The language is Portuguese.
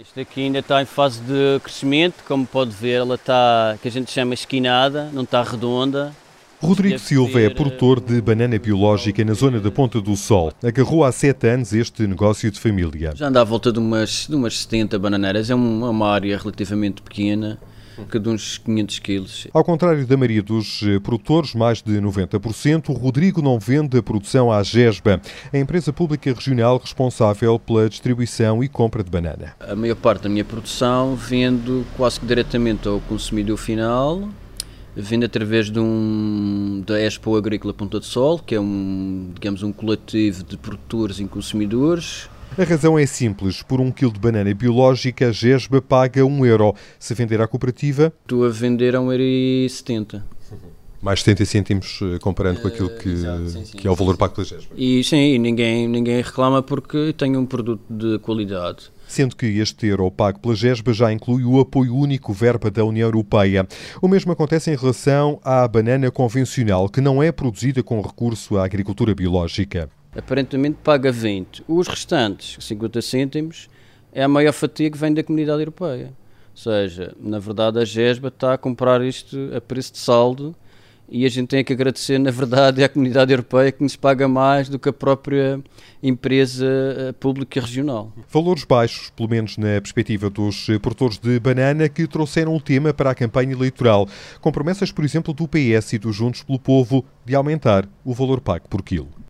Isto aqui ainda está em fase de crescimento, como pode ver, ela está, que a gente chama esquinada, não está redonda. Rodrigo Silva é produtor de banana biológica na zona da Ponta do Sol. Agarrou há sete anos este negócio de família. Já anda à volta de umas, de umas 70 bananeiras, é uma área relativamente pequena de uns 500 quilos. Ao contrário da maioria dos eh, produtores, mais de 90%, o Rodrigo não vende a produção à GESBA, a empresa pública regional responsável pela distribuição e compra de banana. A maior parte da minha produção vendo quase que diretamente ao consumidor final, vendo através de um, da Expo Agrícola Ponta de Sol, que é um, digamos, um coletivo de produtores e consumidores, a razão é simples. Por um quilo de banana biológica, a GESBA paga um euro. Se vender à cooperativa... Estou a vender a 1,70€. Mais 70 cêntimos eh, comparando com aquilo que, Exato, sim, sim, que é o valor pago pela GESBA. E sim, ninguém, ninguém reclama porque tem um produto de qualidade. Sendo que este euro pago pela GESBA já inclui o apoio único verba da União Europeia. O mesmo acontece em relação à banana convencional, que não é produzida com recurso à agricultura biológica aparentemente paga 20. Os restantes, 50 cêntimos, é a maior fatia que vem da comunidade europeia. Ou seja, na verdade a GESBA está a comprar isto a preço de saldo e a gente tem que agradecer, na verdade, à comunidade europeia que nos paga mais do que a própria empresa eh, pública regional. Valores baixos, pelo menos na perspectiva dos produtores de banana que trouxeram o tema para a campanha eleitoral, com promessas, por exemplo, do PS e dos Juntos pelo Povo de aumentar o valor pago por quilo.